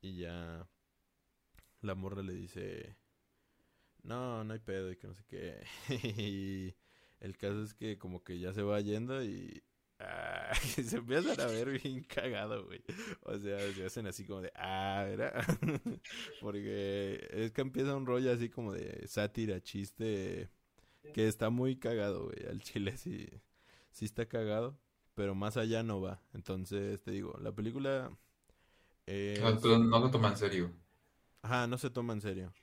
Y ya la morra le dice, no, no hay pedo y que no sé qué. y el caso es que como que ya se va yendo y ah, se empiezan a ver bien cagado, güey. O sea, se hacen así como de, ah, ¿verdad? Porque es que empieza un rollo así como de sátira, chiste, que está muy cagado, güey. Al chile sí, sí está cagado, pero más allá no va. Entonces, te digo, la película es... Ah, pero no lo toma en serio. Ajá, no se toma en serio.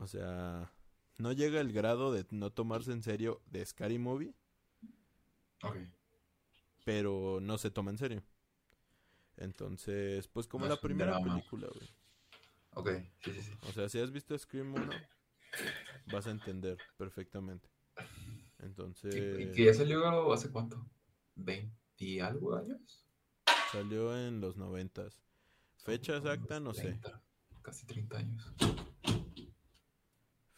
O sea, no llega el grado de no tomarse en serio de Scary Movie, Ok. pero no se toma en serio. Entonces, pues como No la primera drama. película, güey. Ok, sí, sí, sí. O sea, si has visto Scream 1, vas a entender perfectamente. ¿Y, Entonces, y que ya salió hace cuánto? ¿20 y algo años? salió en los noventas. Fecha exacta, no sé. 30, casi 30 años.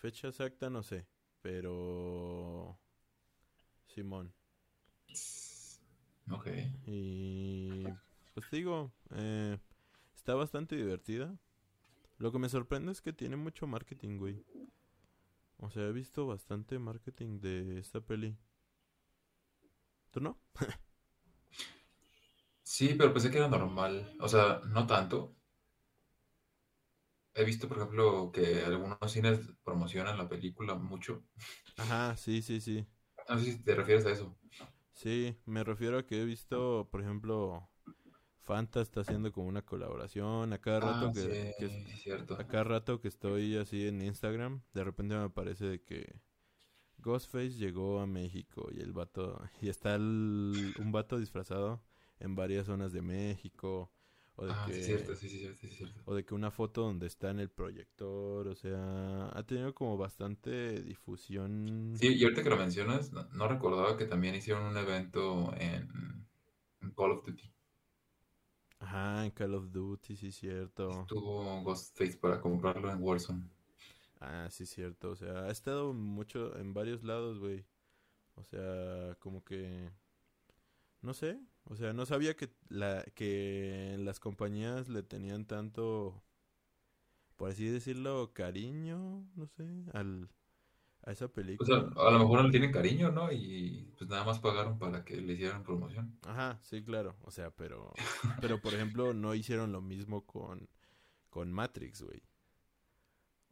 Fecha exacta, no sé. Pero... Simón. Ok. Y pues digo, eh, está bastante divertida. Lo que me sorprende es que tiene mucho marketing, güey. O sea, he visto bastante marketing de esta peli. ¿Tú no? Sí, pero pensé que era normal. O sea, no tanto. He visto, por ejemplo, que algunos cines promocionan la película mucho. Ajá, sí, sí, sí. No sé si te refieres a eso. Sí, me refiero a que he visto, por ejemplo, Fanta está haciendo como una colaboración. A cada rato Ah, que, sí, que sí, cierto. A cada rato que estoy así en Instagram, de repente me aparece de que Ghostface llegó a México y el vato, y está el- un vato disfrazado en varias zonas de México, o de Ah, sí, que, cierto, sí, sí, cierto, sí, cierto. o de que una foto donde está en el proyector, o sea, ha tenido como bastante difusión. Sí, y ahorita que lo mencionas, no, no recordaba que también hicieron un evento en, en Call of Duty. Ajá, en Call of Duty, sí, cierto. Estuvo Ghostface para comprarlo en Warzone. Ah, sí, cierto. O sea, ha estado mucho en varios lados, güey. O sea, como que... No sé. O sea, no sabía que, la, que las compañías le tenían tanto, por así decirlo, cariño, no sé, al, a esa O sea, película. a lo mejor no le tienen cariño, ¿no? Y pues nada más pagaron para que le hicieran promoción. Ajá, sí, claro. O sea, pero, pero por ejemplo, no hicieron lo mismo con, con Matrix, güey.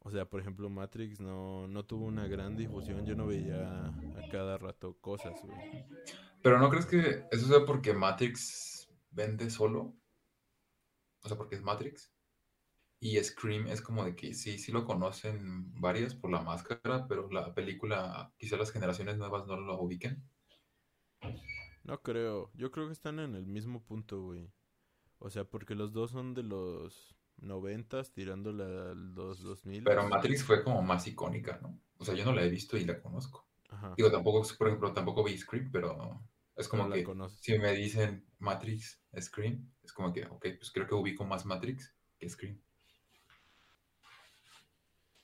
O sea, por ejemplo, Matrix no, no tuvo una gran difusión. Yo no veía a cada rato cosas, güey. Pero ¿no crees que eso sea porque Matrix vende solo? O sea, porque es Matrix. Y Scream es como de que sí, sí lo conocen varias por la máscara, pero la película, quizá las generaciones nuevas no lo ubiquen. No creo. Yo creo que están en el mismo punto, güey. O sea, porque los dos son de los noventas tirándole a los 2000. Pero Matrix fue como más icónica, ¿no? O sea, yo no la he visto y la conozco. Ajá. Digo, tampoco, por ejemplo, tampoco vi Scream, pero es como que si me dicen Matrix, Scream, es como que, ok, pues creo que ubico más Matrix que Scream.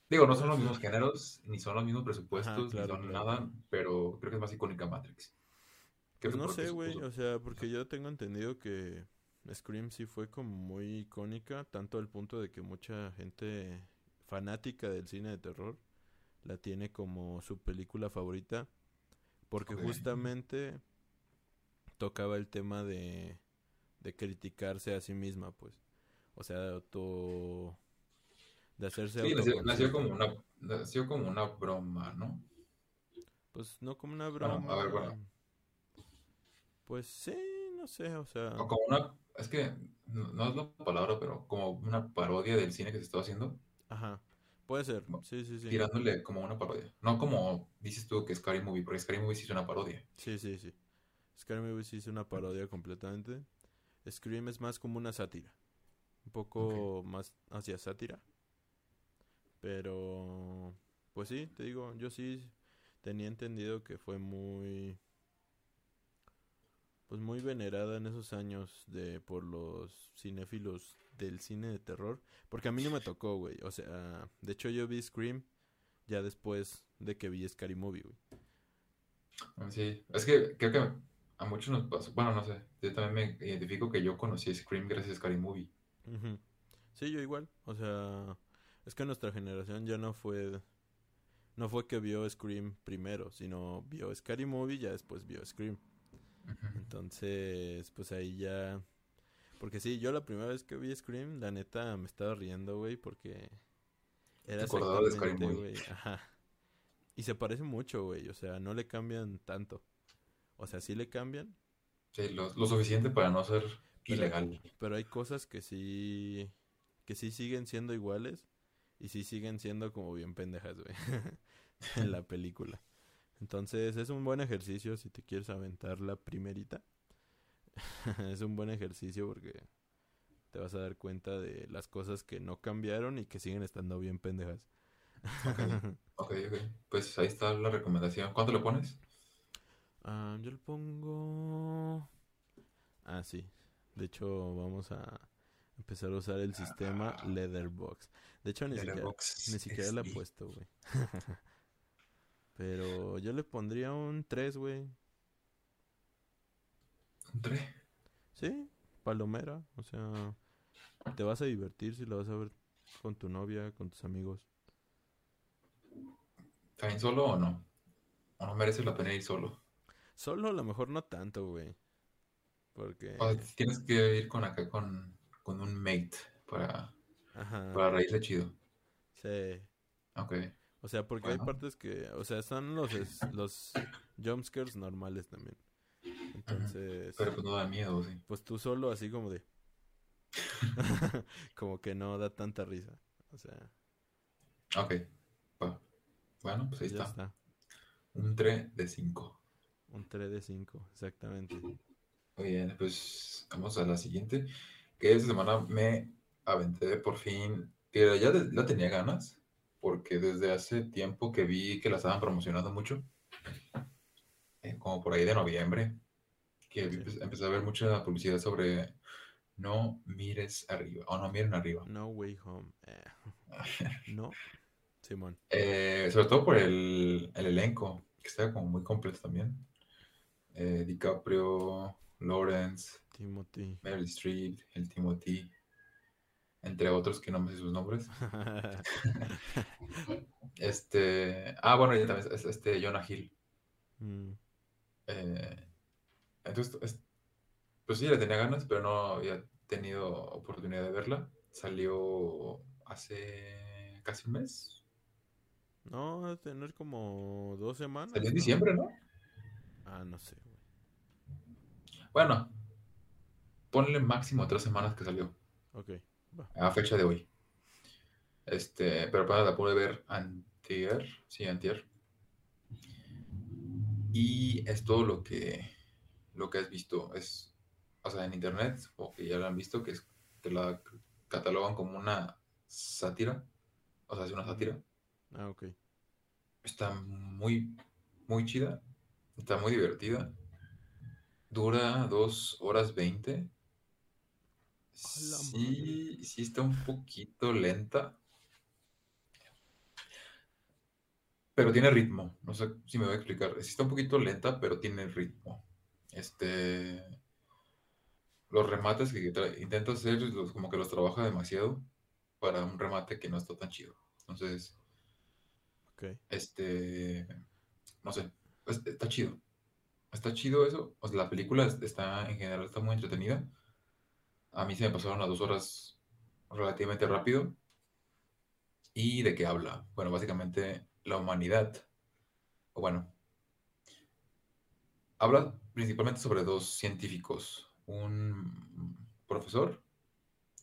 Digo, no son los mismos géneros, ni son los mismos presupuestos, claro, ni son claro. nada, pero creo que es más icónica Matrix. ¿Qué Pues no sé, güey. O sea, porque yo tengo entendido que Scream sí fue como muy icónica, tanto al punto de que mucha gente fanática del cine de terror la tiene como su película favorita, porque justamente tocaba el tema de, de criticarse a sí misma, pues. O sea, de auto... de hacerse Sí, nació, como una, nació como una broma, ¿no? Pues no como una Bueno, broma. a ver, bueno. Pues sí, no sé, o sea... O como una, es que no, no es la palabra, pero como una parodia del cine que se estaba haciendo, Ajá, puede ser, sí, sí, sí. tirándole como una parodia. No como dices tú que Scary Movie, porque Scary Movie sí es una parodia. Sí, sí, sí. Scary Movie sí es una parodia completamente. Scream es más como una sátira. Un poco más hacia sátira. Pero, pues sí, te digo, yo sí tenía entendido que fue muy, pues muy venerada en esos años de por los cinéfilos del cine de terror. Porque a mí no me tocó, güey. O sea, de hecho yo vi Scream ya después de que vi Scary Movie, güey. Ah, Sí, es que creo que a muchos nos pasó. Bueno, no sé, yo también me identifico que yo conocí Scream gracias a Scary Movie. Sí, yo igual. O sea, es que nuestra generación ya no fue. No fue que vio Scream primero, sino vio Scary Movie y ya después vio Scream. Entonces, pues ahí ya. Porque sí, yo la primera vez que vi Scream, la neta me estaba riendo, güey, porque. Era Te de Scary Movie. Ajá. Y se parece mucho, güey. O sea, no le cambian tanto. O sea, sí le cambian, Sí, lo, lo suficiente para no ser Pero- ilegal. Pero hay cosas que sí, que sí siguen siendo iguales y sí siguen siendo como bien pendejas, güey, en la película. Entonces es un buen ejercicio si te quieres aventar la primerita. es un buen ejercicio porque te vas a dar cuenta de las cosas que no cambiaron y que siguen estando bien pendejas. Ok, ok. Pues ahí está la recomendación. ¿Cuánto le pones? Ah, yo le pongo... Ah, sí. De hecho, vamos a empezar a usar el sistema Leatherbox. De hecho, ni siquiera, Letterboxd ni siquiera la he puesto, güey. Pero yo le pondría un 3, güey. Un tres. Sí, palomera. O sea, te vas a divertir si lo vas a ver con tu novia, con tus amigos. ¿Está bien solo o no? ¿O no merece la pena ir solo? Solo a lo mejor no tanto, güey. Porque... O tienes que ir con acá con, con un mate para, Ajá. para reírse chido. Sí. Ok. O sea, porque hay partes que, o sea, son los los jumpscares normales también. Entonces, Pero pues no da miedo, sí. pues tú solo así como de como que no da tanta risa. O sea, Ok. Bueno, pues ahí ya está. está. Un 3 de 5. Un 3 de 5, exactamente. Muy bien, pues vamos a la siguiente. Que esta semana me aventé por fin. Que ya de- la tenía ganas. Porque desde hace tiempo que vi que la estaban promocionando mucho. eh, como por ahí de noviembre. Que Sí. empe- empecé a ver mucha publicidad sobre no mires arriba. O no miren arriba. No way home. Eh, no. Simón. Eh, sobre todo por el, el elenco, que está como muy completo también. Eh, DiCaprio, Lawrence, Timothy. Meryl Streep, el Timothy, entre otros que no me sé sus nombres. Este, ah, bueno, y también es este Jonah Hill. Mm, Eh, entonces, es- pues sí, le tenía ganas, pero no había tenido oportunidad de verla. Salió hace casi un mes. no, a tener como dos semanas. Salió en ¿no? diciembre, ¿no? Ah, no sé. Bueno, ponle máximo tres semanas que salió. Ok, va. a fecha de hoy. Este, pero apenas la pude ver antier, sí, antier. Y es todo lo que, lo que has visto es, o sea, en internet, o que ya lo han visto, que es que la catalogan como una sátira, o sea, es una sátira. Ah, ok. Está muy, muy chida, está muy divertida. Dura dos horas veinte. Sí, sí está un poquito lenta. Pero tiene ritmo. No sé si me voy a explicar. Sí está un poquito lenta, pero tiene ritmo. Este. Los remates que intenta hacer, los- como que los trabaja demasiado para un remate que no está tan chido. Entonces, Ok. este. No sé. es- Está chido. Está chido eso. O sea, la película es- está, en general, está muy entretenida. A mí se me pasaron las dos horas relativamente rápido. ¿Y de qué habla? Bueno, básicamente la humanidad, o bueno, habla principalmente sobre dos científicos, un profesor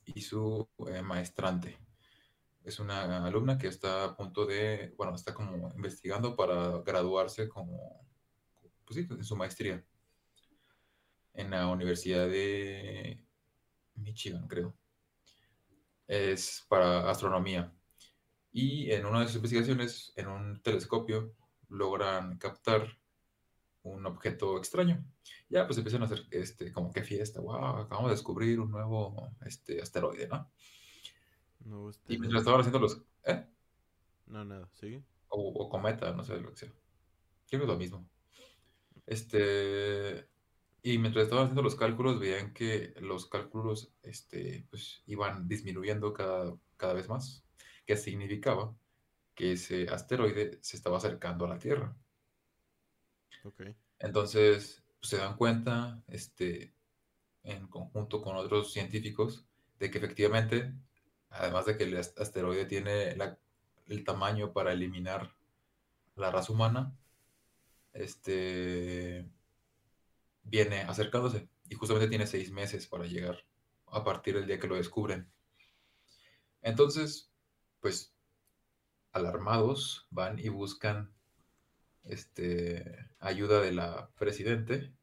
y su eh, maestrante. Es una alumna que está a punto de, bueno, está como investigando para graduarse como, pues sí, en su maestría en la Universidad de Michigan, creo. Es para astronomía. Y en una de sus investigaciones, en un telescopio, logran captar un objeto extraño. Ya, pues empiezan a hacer, este, como que fiesta, wow, acabamos de descubrir un nuevo, este, asteroide, ¿no? Nuevo Y mientras estaban haciendo los, ¿eh? No, nada, ¿sigue? O, o cometa, no sé lo que sea. Creo que es lo mismo. Este, y mientras estaban haciendo los cálculos, veían que los cálculos, este, pues, iban disminuyendo cada, cada vez más, que significaba que ese asteroide se estaba acercando a la Tierra. Entonces, pues, se dan cuenta, este, en conjunto con otros científicos, de que efectivamente, además de que el as- asteroide tiene la- el tamaño para eliminar la raza humana, este, viene acercándose y justamente tiene seis meses para llegar a partir del día que lo descubren. Entonces, pues, alarmados, van y buscan este, ayuda de la presidente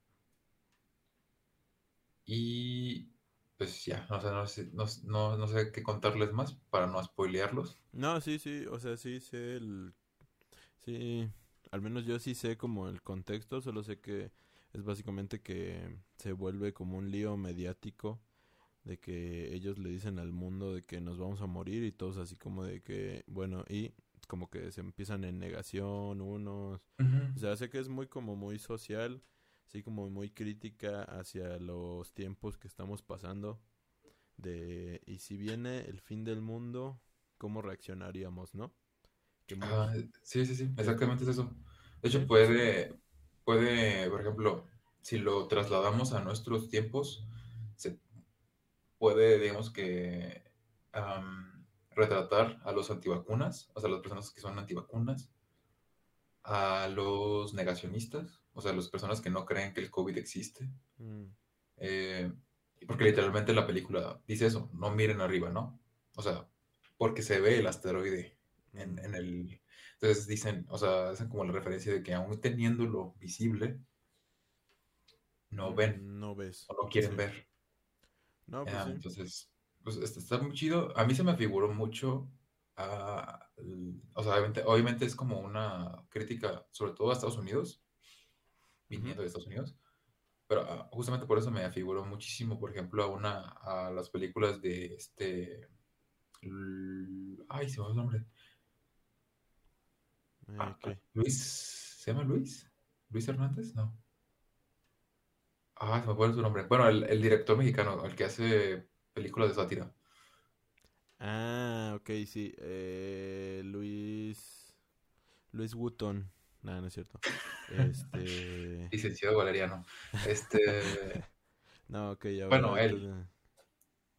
y pues ya, no, sé, no, sé, no, no- no sé qué contarles más para no spoilearlos. No, sí, sí, o sea, sí sé el... Sí, al menos yo sí sé como el contexto, solo sé que es básicamente que se vuelve como un lío mediático de que ellos le dicen al mundo de que nos vamos a morir y todos así como de que, bueno, y como que se empiezan en negación unos, o sea, sé que es muy como muy social, sí como muy crítica hacia los tiempos que estamos pasando de y si viene el fin del mundo, ¿cómo reaccionaríamos, no? Que muy- Ah, sí, sí, sí, exactamente es eso. De hecho, puede, puede, por ejemplo, si lo trasladamos a nuestros tiempos, se puede, digamos que, am, retratar a los antivacunas, o sea, las personas que son antivacunas, a los negacionistas, o sea, las personas que no creen que el COVID existe. mm, eh, porque literalmente la película dice eso, no miren arriba, ¿no? O sea, porque se ve el asteroide en, en el... Entonces dicen, o sea, hacen como la referencia de que aún teniéndolo visible, no ven no ves. o no quieren Sí. ver. No, pues sí. entonces, pues este, está muy chido. A mí se me figuró mucho, a, o sea, obviamente, obviamente es como una crítica, sobre todo a Estados Unidos, viniendo de Estados Unidos, pero ah, justamente por eso me afiguró muchísimo, por ejemplo, a una, a las películas de este, ay, se me fue el nombre, Ah, ¿qué? Luis, ¿se llama Luis? ¿Luis Hernández? No. Ah, se me fue su nombre. Bueno, el, el director mexicano, el que hace películas de sátira. Ah, ok, sí. Eh, Luis. Luis Wooton. Nada, no es cierto. Este. Licenciado Valeriano. Este, No, ok, ya Bueno, él. entonces-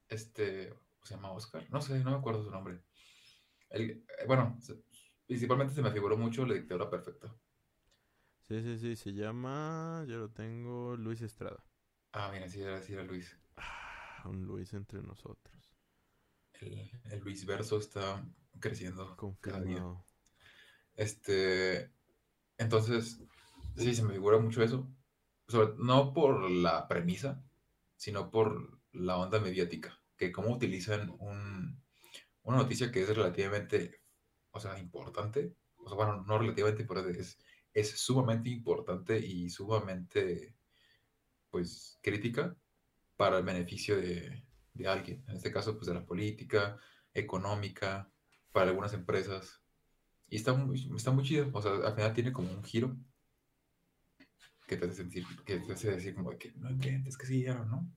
este, ¿se llama Oscar? No sé, no me acuerdo su nombre. El- eh, bueno, principalmente se me figuró mucho la dictadura perfecta. Sí, sí, sí, se llama. Yo lo tengo. Luis Estrada. Ah, mira, sí era, sí era Luis. Ah, un Luis entre nosotros. El, el Luis Verso está creciendo cada día. Confirmado. Este, entonces, sí, se me figura mucho eso, sobre- no por la premisa, sino por la onda mediática, que cómo utilizan un, una noticia que es relativamente, o sea, importante, o sea, bueno, no relativamente importante, es, es sumamente importante y sumamente, pues, crítica para el beneficio de, de alguien, en este caso, pues, de la política, económica, para algunas empresas. Y está muy, está muy chido, o sea, al final tiene como un giro que te hace sentir, que te hace decir como de que no entiendes que sí o no.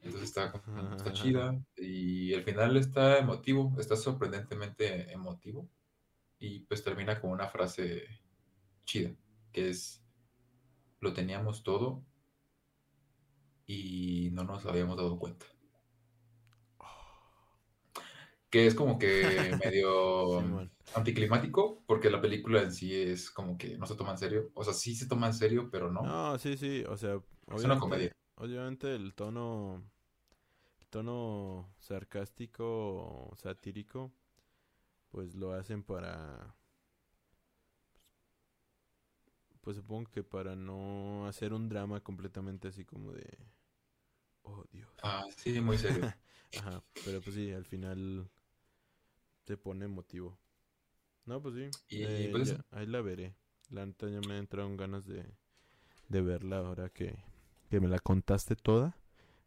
Entonces está, está chida y el final está emotivo, está sorprendentemente emotivo y pues termina con una frase chida, que es, lo teníamos todo y no nos habíamos dado cuenta. Que es como que medio anticlimático, porque la película en sí es como que no se toma en serio. O sea, sí se toma en serio, pero no. No, sí, sí, o sea, Es una comedia. Obviamente el tono, el tono sarcástico satírico, pues lo hacen para, pues supongo que para no hacer un drama completamente así como de, oh Dios. Ah, sí, muy serio. Ajá, pero pues sí, al final te pone emotivo. No, pues sí, Y, eh, pues, ya- ahí la veré. La neta ya me entraron ganas de, de verla ahora que, que me la contaste toda.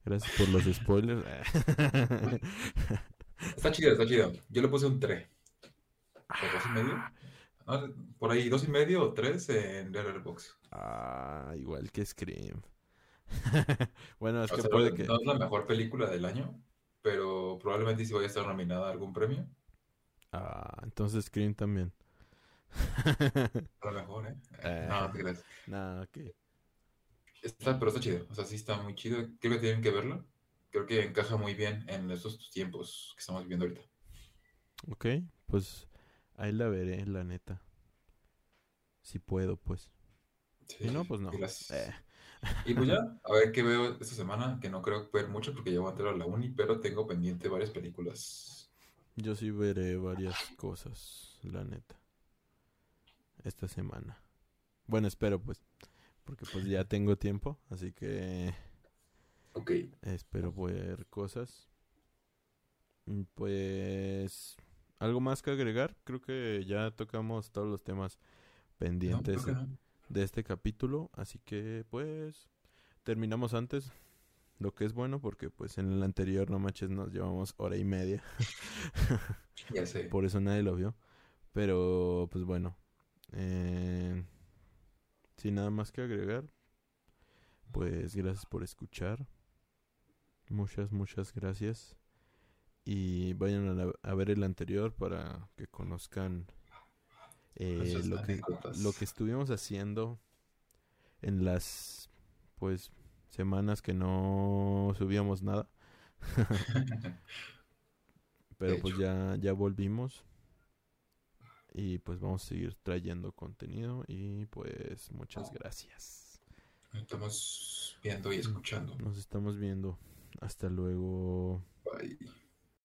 Gracias por los spoilers. Está chida, está chida. Yo le puse un 3. ¿Por dos y medio? No, por ahí, dos y medio o tres en Letterboxd. ah, igual que Scream. bueno, es O que sea, puede no, que... no es la mejor película del año, pero probablemente sí vaya a estar nominada a algún premio. Ah, entonces Scream también. A lo mejor, ¿eh? Eh. No, no creas. Nah, ok. Está, pero está chido. O sea, sí está muy chido. Creo que tienen que verlo. Creo que encaja muy bien en estos tiempos que estamos viviendo ahorita. Ok, pues ahí la veré, la neta. Si puedo, pues. Sí, Si no, pues no. Eh. Y pues ya, a ver qué veo esta semana, que no creo ver mucho porque ya voy a entrar a la uni, pero tengo pendiente varias películas. Yo sí veré varias cosas, la neta. Esta semana. Bueno, espero pues. Porque pues ya tengo tiempo, así que Ok, espero ver cosas. Mm, Pues algo más que agregar. Creo que ya tocamos todos los temas pendientes no. de este capítulo, así que pues terminamos antes. Lo que es bueno porque pues en el anterior no manches nos llevamos hora y media. Ya sé. Por eso nadie lo vio. Pero, pues bueno. eh, sin nada más que agregar. Pues gracias por escuchar. Muchas, muchas gracias. Y vayan a, la- a ver el anterior para que conozcan eh, lo, que, lo que estuvimos haciendo en las pues semanas que no subíamos nada. Pero pues ya, ya volvimos. Y pues vamos a seguir trayendo contenido. Y pues muchas gracias. Estamos viendo y escuchando. Nos estamos viendo. Hasta luego. Bye.